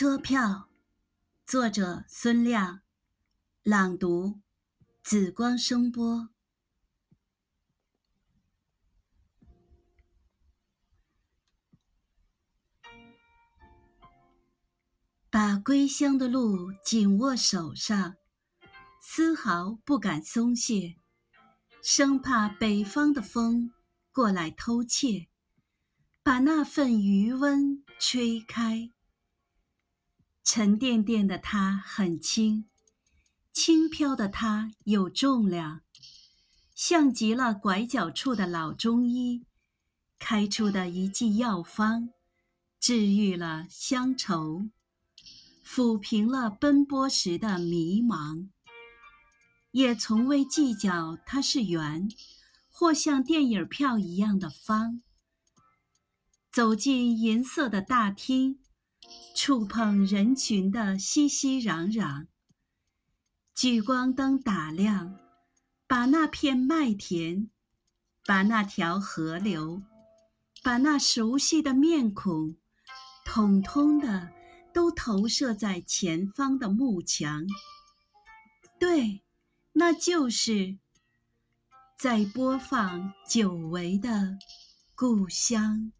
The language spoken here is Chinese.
车票，作者孙亮，朗读紫光声波。把归乡的路紧握手上，丝毫不敢松懈，生怕北方的风过来偷窃，把那份余温吹开。沉甸甸的它很轻，轻飘的它有重量，像极了拐角处的老中医开出的一剂药方，治愈了乡愁，抚平了奔波时的迷茫。也从未计较它是圆，或像电影票一样的方。走进银色的大厅。触碰人群的熙熙攘攘，聚光灯打亮，把那片麦田，把那条河流，把那熟悉的面孔，统统的都投射在前方的幕墙。对，那就是在播放久违的故乡。